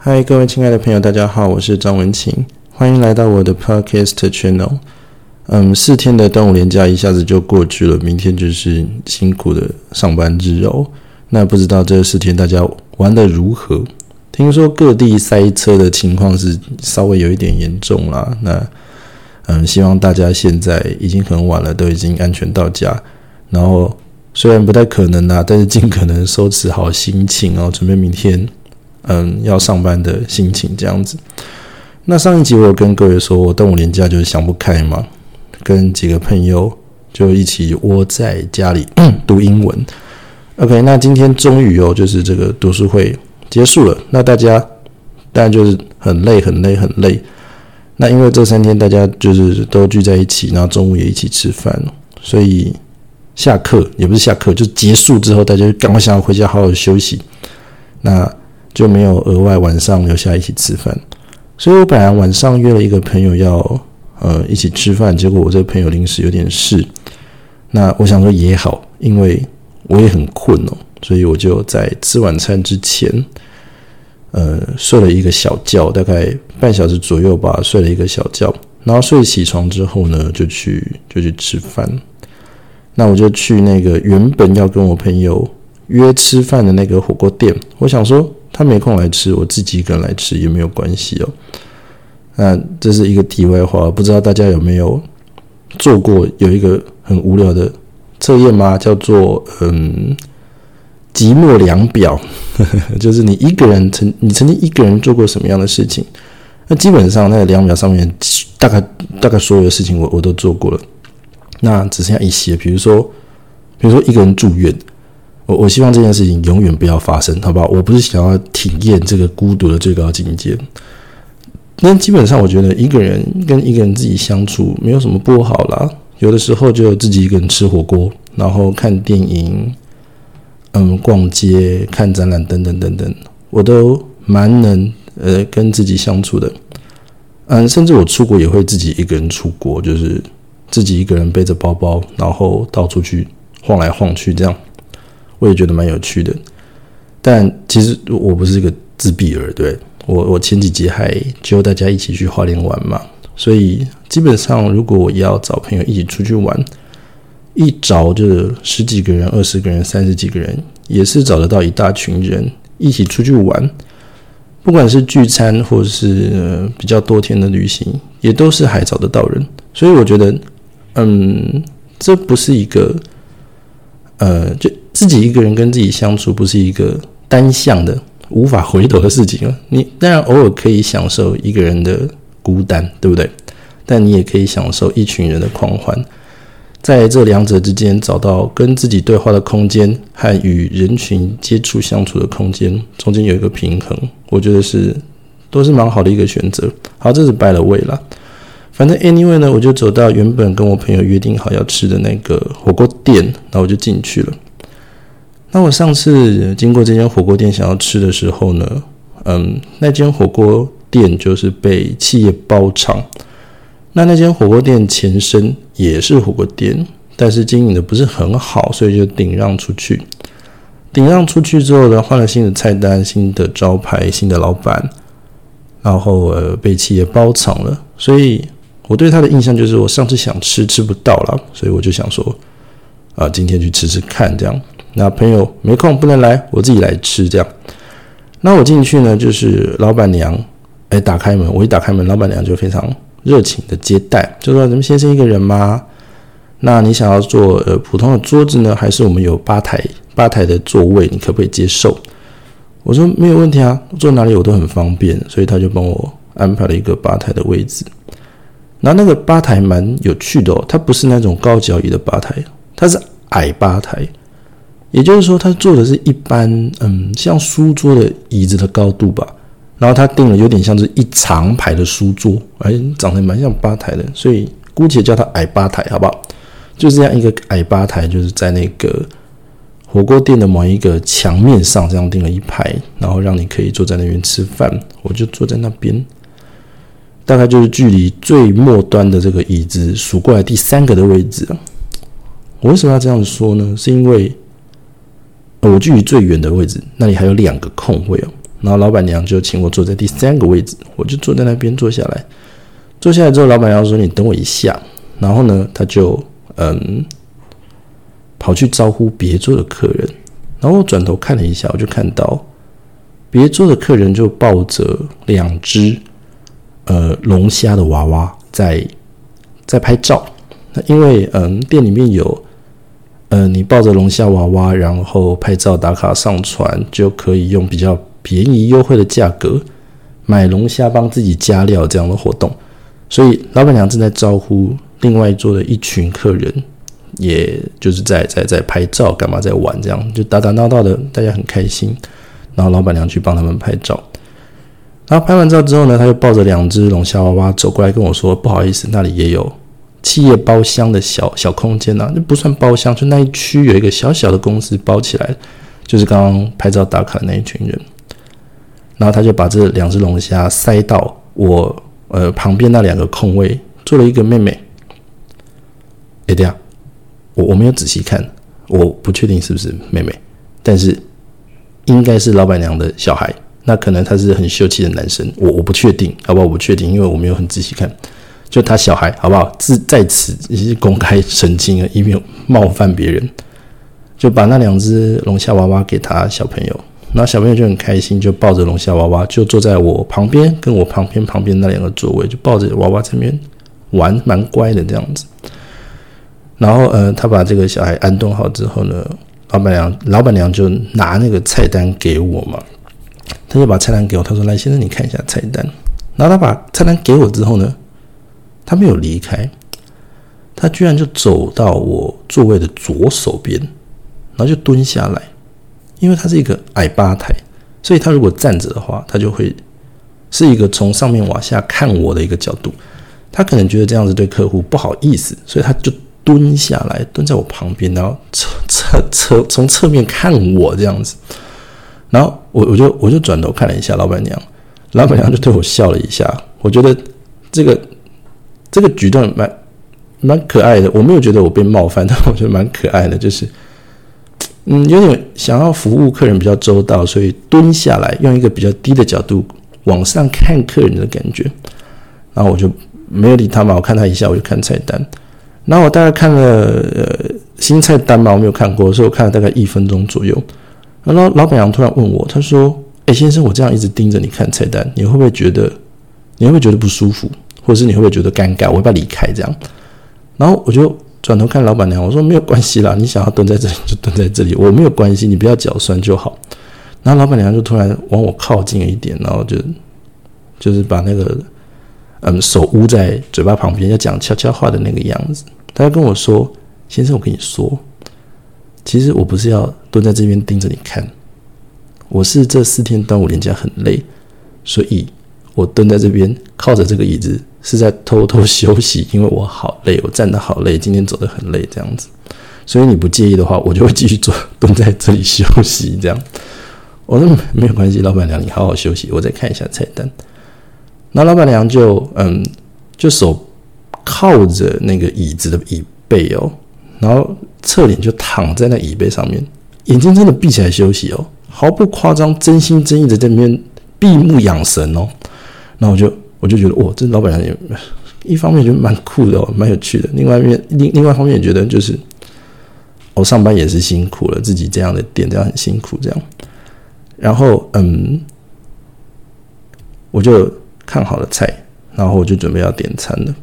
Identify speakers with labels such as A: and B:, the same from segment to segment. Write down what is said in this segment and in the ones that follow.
A: 嗨，各位亲爱的朋友，大家好，我是张文琴，欢迎来到我的 Podcast Channel。嗯，四天的端午连假一下子就过去了，明天就是辛苦的上班日哦。那不知道这四天大家玩的如何？听说各地塞车的情况是稍微有一点严重啦。那嗯，希望大家现在已经很晚了，都已经安全到家。然后虽然不太可能啦，但是尽可能收拾好心情哦，准备明天。嗯，要上班的心情这样子。那上一集我有跟各位说，我端午连假就是想不开嘛，跟几个朋友就一起窝在家里读英文。OK，那今天终于哦，就是这个读书会结束了。那大家当然就是很累、很累、很累。那因为这三天大家就是都聚在一起，然后中午也一起吃饭，所以下课也不是下课，就结束之后，大家赶快想要回家好好休息。那就没有额外晚上留下一起吃饭，所以我本来晚上约了一个朋友要呃一起吃饭，结果我这个朋友临时有点事，那我想说也好，因为我也很困哦，所以我就在吃晚餐之前，呃睡了一个小觉，大概半小时左右吧，睡了一个小觉，然后睡起床之后呢，就去就去吃饭，那我就去那个原本要跟我朋友约吃饭的那个火锅店，我想说。他没空来吃，我自己一个人来吃也没有关系哦。那这是一个题外话，不知道大家有没有做过有一个很无聊的测验吗？叫做嗯寂寞量表，就是你一个人曾你曾经一个人做过什么样的事情？那基本上那个量表上面大概大概所有的事情我我都做过了，那只剩下一些，比如说比如说一个人住院。我我希望这件事情永远不要发生，好不好？我不是想要体验这个孤独的最高境界。那基本上，我觉得一个人跟一个人自己相处没有什么不好啦。有的时候就自己一个人吃火锅，然后看电影，嗯，逛街、看展览等等等等，我都蛮能呃跟自己相处的。嗯，甚至我出国也会自己一个人出国，就是自己一个人背着包包，然后到处去晃来晃去这样。我也觉得蛮有趣的，但其实我不是一个自闭儿，对。我我前几集还揪大家一起去花莲玩嘛，所以基本上如果我要找朋友一起出去玩，一找就是十几个人、二十个人、三十几个人，也是找得到一大群人一起出去玩，不管是聚餐或者是比较多天的旅行，也都是还找得到人，所以我觉得，嗯，这不是一个，呃，就。自己一个人跟自己相处，不是一个单向的、无法回头的事情你当然偶尔可以享受一个人的孤单，对不对？但你也可以享受一群人的狂欢，在这两者之间找到跟自己对话的空间和与人群接触相处的空间，中间有一个平衡，我觉得是都是蛮好的一个选择。好，这是拜了位了。反正 anyway 呢，我就走到原本跟我朋友约定好要吃的那个火锅店，然后我就进去了。那我上次经过这间火锅店想要吃的时候呢，嗯，那间火锅店就是被企业包场。那那间火锅店前身也是火锅店，但是经营的不是很好，所以就顶让出去。顶让出去之后呢，换了新的菜单、新的招牌、新的老板，然后呃被企业包场了。所以我对他的印象就是，我上次想吃吃不到了，所以我就想说，啊，今天去吃吃看，这样。那朋友没空不能来，我自己来吃这样。那我进去呢，就是老板娘哎打开门，我一打开门，老板娘就非常热情的接待，就说：“咱们先生一个人吗？那你想要坐呃普通的桌子呢，还是我们有吧台吧台的座位？你可不可以接受？”我说：“没有问题啊，坐哪里我都很方便。”所以他就帮我安排了一个吧台的位置。然后那个吧台蛮有趣的哦，它不是那种高脚椅的吧台，它是矮吧台。也就是说，他坐的是一般，嗯，像书桌的椅子的高度吧。然后他订了有点像是一长排的书桌，哎，长得蛮像吧台的，所以姑且叫它矮吧台，好不好？就这样一个矮吧台，就是在那个火锅店的某一个墙面上这样订了一排，然后让你可以坐在那边吃饭。我就坐在那边，大概就是距离最末端的这个椅子数过来第三个的位置。我为什么要这样说呢？是因为。我距离最远的位置，那里还有两个空位哦。然后老板娘就请我坐在第三个位置，我就坐在那边坐下来。坐下来之后，老板娘说：“你等我一下。”然后呢，他就嗯跑去招呼别桌的客人。然后我转头看了一下，我就看到别桌的客人就抱着两只呃龙虾的娃娃在在拍照。那因为嗯店里面有呃你抱着龙虾娃娃，然后拍照打卡上传，就可以用比较便宜优惠的价格买龙虾帮自己加料这样的活动。所以老板娘正在招呼另外一桌的一群客人，也就是在在在拍照，干嘛在玩？这样就打打闹闹的，大家很开心。然后老板娘去帮他们拍照。然后拍完照之后呢，他就抱着两只龙虾娃娃走过来跟我说：“不好意思，那里也有企业包厢的小小空间呐，那不算包厢，就那一区有一个小小的公司包起来，就是刚刚拍照打卡那一群人。”然后他就把这两只龙虾塞到我。呃，旁边那两个空位做了一个妹妹。哎，对啊，我我没有仔细看，我不确定是不是妹妹，但是应该是老板娘的小孩。那可能他是很秀气的男生，我我不确定，好不好？我不确定，因为我没有很仔细看。就他小孩，好不好？自在此也是公开澄清了，以免冒犯别人。就把那两只龙虾娃娃给他小朋友。然后小朋友就很开心，就抱着龙虾娃娃，就坐在我旁边，跟我旁边旁边那两个座位，就抱着娃娃这边玩，蛮乖的这样子。然后，呃，他把这个小孩安顿好之后呢，老板娘老板娘就拿那个菜单给我嘛，他就把菜单给我，他说：“来，先生，你看一下菜单。”然后他把菜单给我之后呢，他没有离开，他居然就走到我座位的左手边，然后就蹲下来。因为他是一个矮吧台，所以他如果站着的话，他就会是一个从上面往下看我的一个角度。他可能觉得这样子对客户不好意思，所以他就蹲下来，蹲在我旁边，然后侧侧侧从侧面看我这样子。然后我我就我就转头看了一下老板娘，老板娘就对我笑了一下。我觉得这个这个举动蛮蛮可爱的，我没有觉得我被冒犯，但我觉得蛮可爱的，就是。嗯，有点想要服务客人比较周到，所以蹲下来用一个比较低的角度往上看客人的感觉。然后我就没有理他嘛，我看他一下，我就看菜单。然后我大概看了呃新菜单嘛，我没有看过，所以我看了大概一分钟左右。然后老板娘突然问我，她说：“哎，先生，我这样一直盯着你看菜单，你会不会觉得你会不会觉得不舒服，或是你会不会觉得尴尬？我要不要离开这样？”然后我就。转头看老板娘，我说没有关系啦，你想要蹲在这里就蹲在这里，我没有关系，你不要脚酸就好。然后老板娘就突然往我靠近一点，然后就就是把那个嗯手捂在嘴巴旁边，要讲悄悄话的那个样子。他跟我说：“先生，我跟你说，其实我不是要蹲在这边盯着你看，我是这四天端午连假很累，所以我蹲在这边靠着这个椅子。”是在偷偷休息，因为我好累，我站得好累，今天走得很累，这样子。所以你不介意的话，我就会继续坐，蹲在这里休息。这样，我说没有关系，老板娘，你好好休息，我再看一下菜单。那老板娘就嗯，就手靠着那个椅子的椅背哦，然后侧脸就躺在那椅背上面，眼睛真的闭起来休息哦，毫不夸张，真心真意的在那边闭目养神哦。那我就。我就觉得哇，这老板娘也一方面觉得蛮酷的哦，蛮有趣的。另外一面，另另外一方面也觉得就是，我上班也是辛苦了，自己这样的店这样很辛苦这样。然后嗯，我就看好了菜，然后我就准备要点餐了。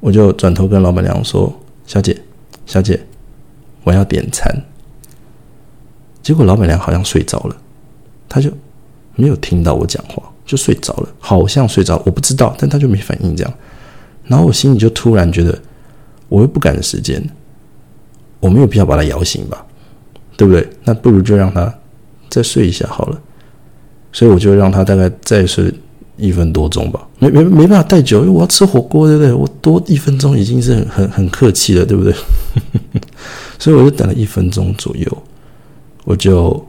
A: 我就转头跟老板娘说：“小姐，小姐，我要点餐。”结果老板娘好像睡着了，她就没有听到我讲话。就睡着了，好像睡着，我不知道，但他就没反应这样。然后我心里就突然觉得，我又不赶时间，我没有必要把他摇醒吧，对不对？那不如就让他再睡一下好了。所以我就让他大概再睡一分多钟吧，没没没办法太久，因为我要吃火锅，对不对？我多一分钟已经是很很很客气了，对不对？所以我就等了一分钟左右，我就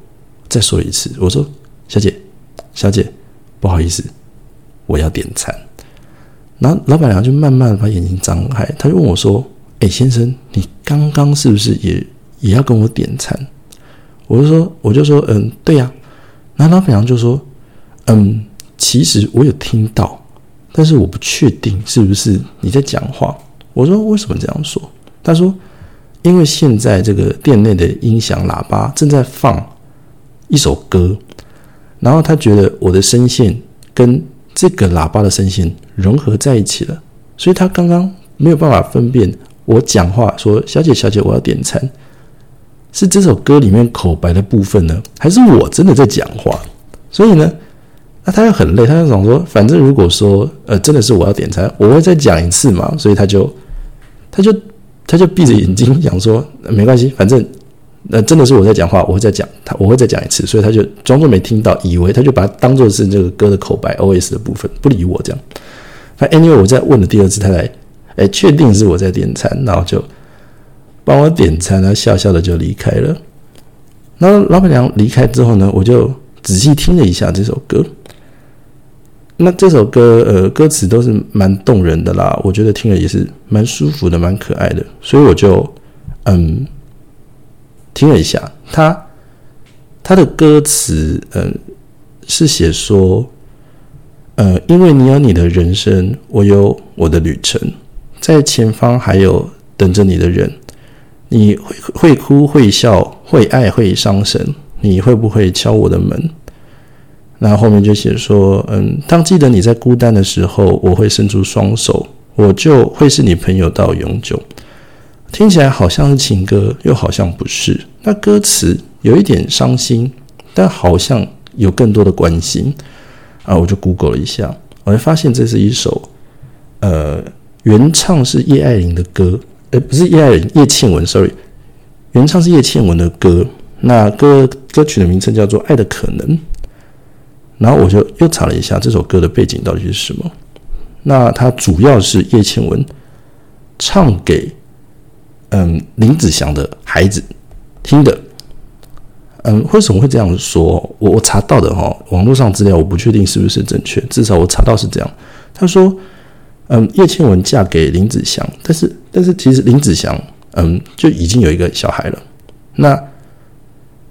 A: 再说一次，我说：“小姐，小姐。”不好意思，我要点餐。然后老板娘就慢慢把眼睛张开，她就问我说：“哎，先生，你刚刚是不是也也要跟我点餐？”我就说：“我就说，嗯，对呀。”然后老板娘就说：“嗯，其实我有听到，但是我不确定是不是你在讲话。”我说：“为什么这样说？”他说：“因为现在这个店内的音响喇叭正在放一首歌，然后他觉得我的声线跟这个喇叭的声线融合在一起了，所以他刚刚没有办法分辨我讲话说‘小姐，小姐，我要点餐’。”是这首歌里面口白的部分呢，还是我真的在讲话？所以呢，那他又很累，他就想说，反正如果说呃真的是我要点餐，我会再讲一次嘛，所以他就他就他就闭着眼睛讲说没关系，反正那真的是我在讲话，我会再讲他我会再讲一次，所以他就装作没听到，以为他就把它当做是这个歌的口白 O S 的部分，不理我这样。反正 anyway 我在问了第二次，他才哎确定是我在点餐，然后就。帮我点餐，然后笑笑的就离开了。然后老板娘离开之后呢，我就仔细听了一下这首歌。那这首歌，呃，歌词都是蛮动人的啦，我觉得听了也是蛮舒服的，蛮可爱的。所以我就嗯听了一下，他他的歌词，嗯，是写说，呃，因为你有你的人生，我有我的旅程，在前方还有等着你的人。你会会哭会笑会爱会伤神，你会不会敲我的门？那后面就写说，嗯，当记得你在孤单的时候，我会伸出双手，我就会是你朋友到永久。听起来好像是情歌，又好像不是。那歌词有一点伤心，但好像有更多的关心啊！我就 Google 了一下，我就发现这是一首，呃，原唱是叶爱玲的歌。呃，不是叶爱玲叶倩文，sorry，原唱是叶倩文的歌。那歌歌曲的名称叫做《爱的可能》。然后我就又查了一下这首歌的背景到底是什么。那它主要是叶倩文唱给嗯林子祥的孩子听的。嗯，为什么会这样说？我我查到的哈，网络上资料我不确定是不是正确，至少我查到是这样。他说。嗯，叶倩文嫁给林子祥，但是但是其实林子祥嗯就已经有一个小孩了。那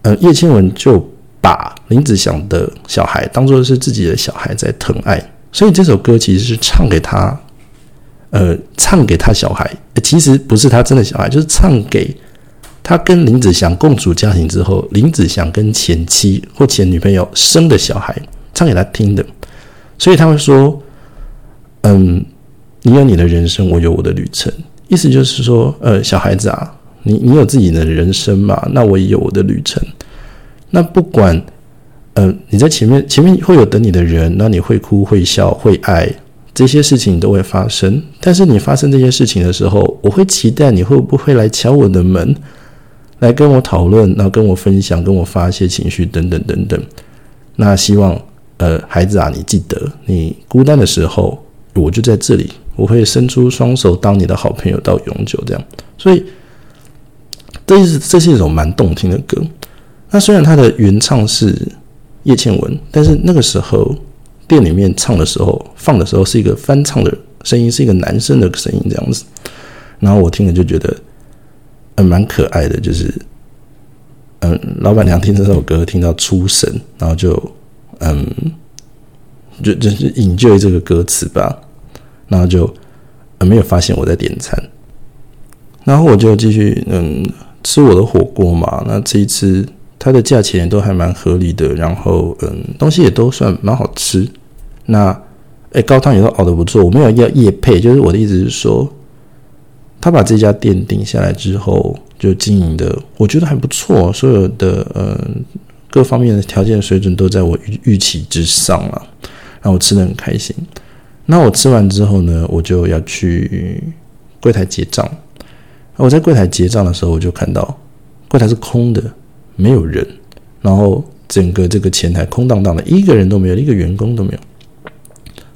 A: 呃叶倩文就把林子祥的小孩当做是自己的小孩在疼爱，所以这首歌其实是唱给他，呃唱给他小孩，其实不是他真的小孩，就是唱给他跟林子祥共组家庭之后，林子祥跟前妻或前女朋友生的小孩唱给他听的。所以他会说，嗯。你有你的人生，我有我的旅程。意思就是说，呃，小孩子啊，你你有自己的人生嘛？那我也有我的旅程。那不管，呃，你在前面前面会有等你的人，那你会哭会笑会爱，这些事情都会发生。但是你发生这些事情的时候，我会期待你会不会来敲我的门，来跟我讨论，然后跟我分享，跟我发泄情绪等等等等。那希望，呃，孩子啊，你记得，你孤单的时候，我就在这里。我会伸出双手当你的好朋友到永久，这样。所以，这是这是一首蛮动听的歌。那虽然它的原唱是叶倩文，但是那个时候店里面唱的时候，放的时候是一个翻唱的声音，是一个男生的声音这样子。然后我听了就觉得，嗯，蛮可爱的。就是，嗯，老板娘听这首歌听到出神，然后就，嗯，就就是引就这个歌词吧。然后就没有发现我在点餐，然后我就继续嗯吃我的火锅嘛。那这一次它的价钱都还蛮合理的，然后嗯东西也都算蛮好吃。那哎高汤也都熬得不错。我没有要夜配，就是我的意思是说，他把这家店定下来之后，就经营的我觉得还不错，所有的嗯各方面的条件水准都在我预预期之上了，然后我吃的很开心。那我吃完之后呢，我就要去柜台结账。我在柜台结账的时候，我就看到柜台是空的，没有人，然后整个这个前台空荡荡的，一个人都没有，一个员工都没有。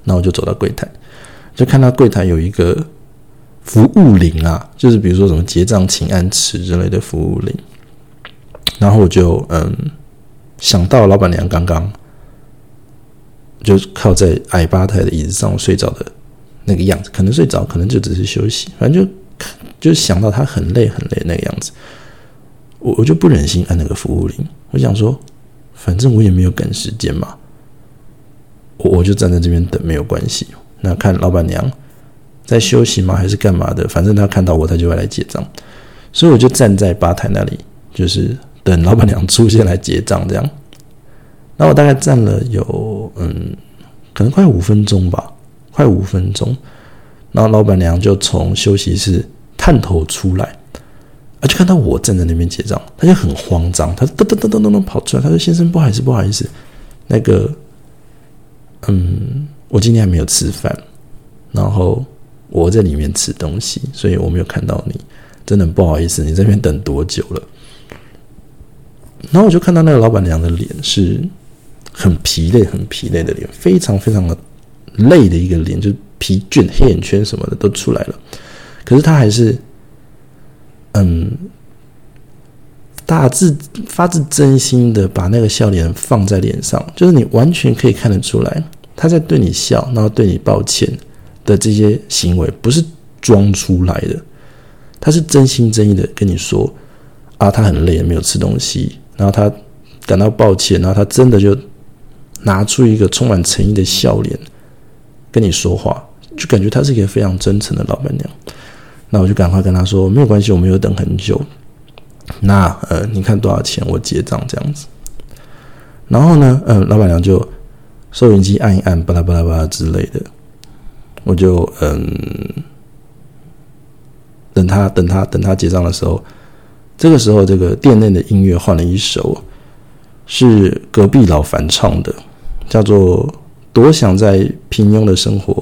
A: 那我就走到柜台，就看到柜台有一个服务铃啊，就是比如说什么结账请按词之类的服务铃。然后我就嗯想到老板娘刚刚。就是靠在矮吧台的椅子上睡着的那个样子，可能睡着，可能就只是休息，反正就就想到他很累很累那个样子，我我就不忍心按那个服务铃，我想说，反正我也没有赶时间嘛，我我就站在这边等，没有关系。那看老板娘在休息吗，还是干嘛的？反正他看到我，他就会来结账。所以我就站在吧台那里，就是等老板娘出现来结账这样。那我大概站了有嗯，可能快五分钟吧，快五分钟。然后老板娘就从休息室探头出来，啊，就看到我站在那边结账，她就很慌张，她噔噔噔噔噔噔跑出来，她说：“先生，不好意思，不好意思，那个，嗯，我今天还没有吃饭，然后我在里面吃东西，所以我没有看到你，真的不好意思，你这边等多久了？”然后我就看到那个老板娘的脸是很疲累、很疲累的脸，非常非常的累的一个脸，就。疲倦、黑眼圈什么的都出来了，可是他还是，嗯，大自发自真心的把那个笑脸放在脸上，就是你完全可以看得出来，他在对你笑，然后对你抱歉的这些行为不是装出来的，他是真心真意的跟你说啊，他很累，没有吃东西，然后他感到抱歉，然后他真的就拿出一个充满诚意的笑脸跟你说话。就感觉她是一个非常真诚的老板娘，那我就赶快跟她说没有关系，我没有等很久。那呃，你看多少钱，我结账这样子。然后呢，呃，老板娘就收银机按一按，巴拉巴拉巴拉之类的。我就嗯，等他等他等他结账的时候，这个时候这个店内的音乐换了一首，是隔壁老樊唱的，叫做《多想在平庸的生活》。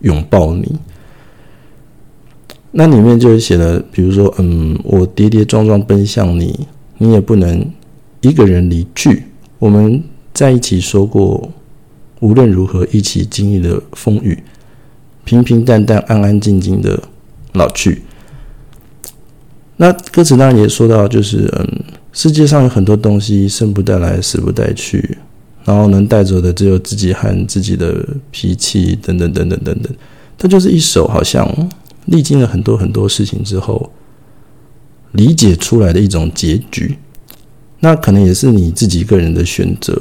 A: 拥抱你，那里面就写了，比如说，嗯，我跌跌撞撞奔向你，你也不能一个人离去。我们在一起说过，无论如何一起经历了风雨，平平淡淡、安安静静的老去。那歌词当然也说到，就是嗯，世界上有很多东西生不带来，死不带去。然后能带走的只有自己和自己的脾气，等等等等等等。它就是一首好像历经了很多很多事情之后理解出来的一种结局。那可能也是你自己个人的选择，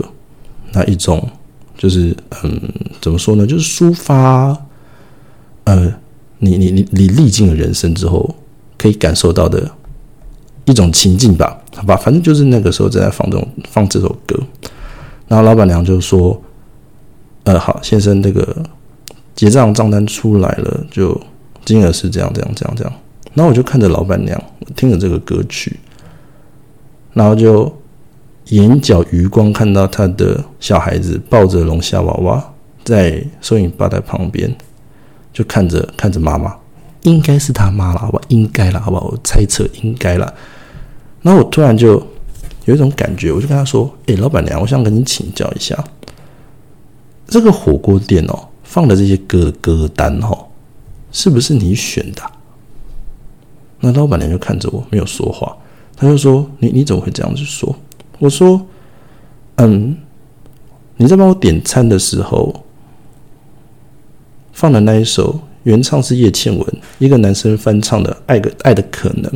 A: 那一种就是嗯，怎么说呢？就是抒发呃，你你你你历尽了人生之后可以感受到的一种情境吧？好吧，反正就是那个时候正在放这种放这首歌。然后老板娘就说：“呃，好，先生，这个结账账单出来了，就金额是这样，这样，这样，这样。”然后我就看着老板娘，听着这个歌曲，然后就眼角余光看到他的小孩子抱着龙虾娃娃在收银吧台旁边，就看着看着妈妈，应该是他妈了，好吧？应该了，好不好？我猜测应该了。然后我突然就。有一种感觉，我就跟他说：“哎，老板娘，我想跟你请教一下，这个火锅店哦放的这些歌歌单哦，是不是你选的？”那老板娘就看着我，没有说话。他就说：“你你怎么会这样子说？”我说：“嗯，你在帮我点餐的时候放的那一首原唱是叶倩文，一个男生翻唱的《爱的爱的可能》。”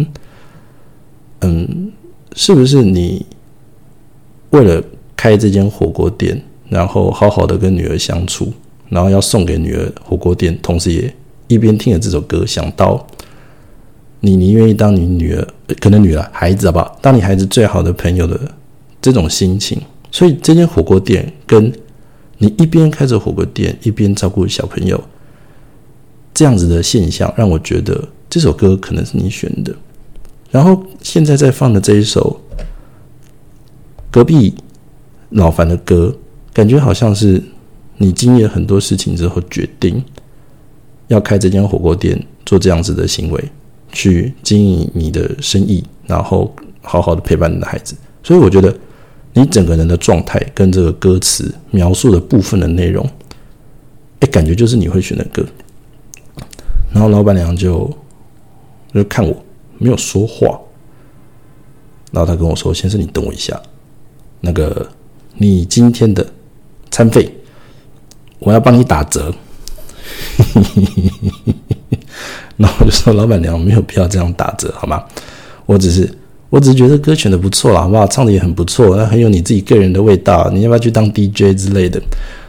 A: 嗯。是不是你为了开这间火锅店，然后好好的跟女儿相处，然后要送给女儿火锅店，同时也一边听着这首歌，想到你，你愿意当你女儿，可能女儿孩子好不好？当你孩子最好的朋友的这种心情，所以这间火锅店跟你一边开着火锅店，一边照顾小朋友这样子的现象，让我觉得这首歌可能是你选的。然后现在在放的这一首隔壁老樊的歌，感觉好像是你经历了很多事情之后决定要开这间火锅店，做这样子的行为，去经营你的生意，然后好好的陪伴你的孩子。所以我觉得你整个人的状态跟这个歌词描述的部分的内容，哎，感觉就是你会选的歌。然后老板娘就就看我。没有说话，然后他跟我说：“先生，你等我一下，那个你今天的餐费，我要帮你打折。”然后我就说：“老板娘没有必要这样打折，好吗？我只是我只是觉得歌选的不错啦，好不好？唱的也很不错，那很有你自己个人的味道。你要不要去当 DJ 之类的？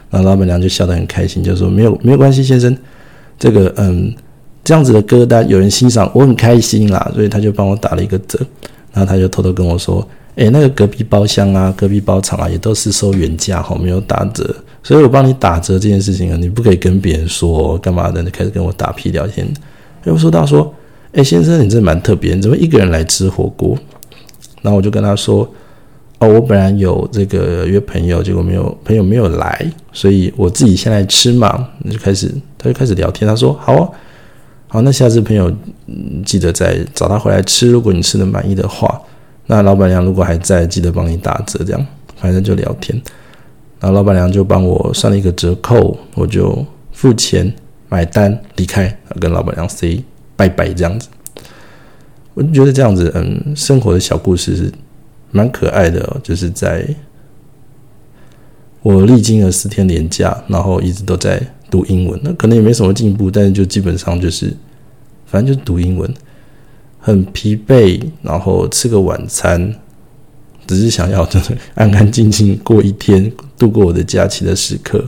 A: 然后老板娘就笑得很开心，就说没有没有关系，先生，这个嗯这样子的歌单有人欣赏，我很开心啦，所以他就帮我打了一个折。然后他就偷偷跟我说：“诶，那个隔壁包厢啊，隔壁包场啊，也都是收原价哈，没有打折。所以我帮你打折这件事情啊，你不可以跟别人说干嘛的？你开始跟我打屁聊天。又说到说，诶，先生，你这蛮特别，你怎么一个人来吃火锅？然后我就跟他说：哦，我本来有这个约朋友，结果没有朋友没有来，所以我自己先来吃嘛。就开始，他就开始聊天。他说：好啊。”好，那下次朋友记得再找他回来吃。如果你吃的满意的话，那老板娘如果还在，记得帮你打折。这样，反正就聊天。然后老板娘就帮我算了一个折扣，我就付钱买单离开，跟老板娘 say 拜拜这样子。我就觉得这样子，嗯，生活的小故事是蛮可爱的。就是在我历经了四天连假，然后一直都在。读英文，那可能也没什么进步，但是就基本上就是，反正就是读英文，很疲惫，然后吃个晚餐，只是想要就是安安静静过一天，度过我的假期的时刻，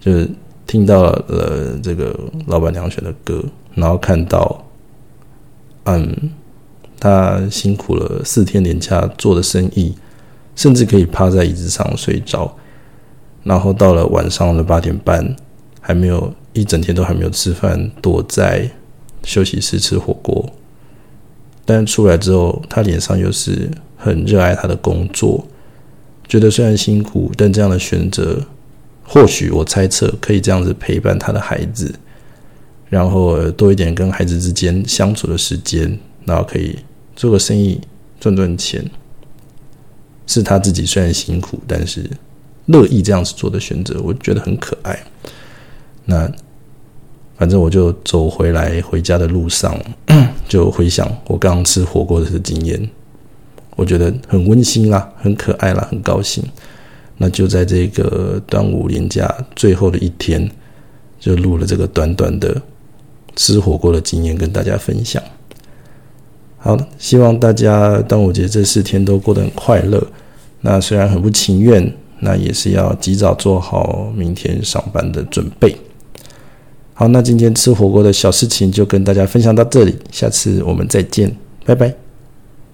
A: 就是听到了这个老板娘选的歌，然后看到，嗯，他辛苦了四天连假做的生意，甚至可以趴在椅子上睡着，然后到了晚上的八点半。还没有一整天都还没有吃饭，躲在休息室吃火锅。但出来之后，他脸上又是很热爱他的工作，觉得虽然辛苦，但这样的选择，或许我猜测可以这样子陪伴他的孩子，然后多一点跟孩子之间相处的时间，然后可以做个生意赚赚钱，是他自己虽然辛苦，但是乐意这样子做的选择，我觉得很可爱。那反正我就走回来回家的路上，就回想我刚刚吃火锅的经验，我觉得很温馨啦，很可爱啦，很高兴。那就在这个端午连假最后的一天，就录了这个短短的吃火锅的经验跟大家分享。好，希望大家端午节这四天都过得很快乐。那虽然很不情愿，那也是要及早做好明天上班的准备。好，那今天吃火锅的小事情就跟大家分享到这里，下次我们再见，拜拜。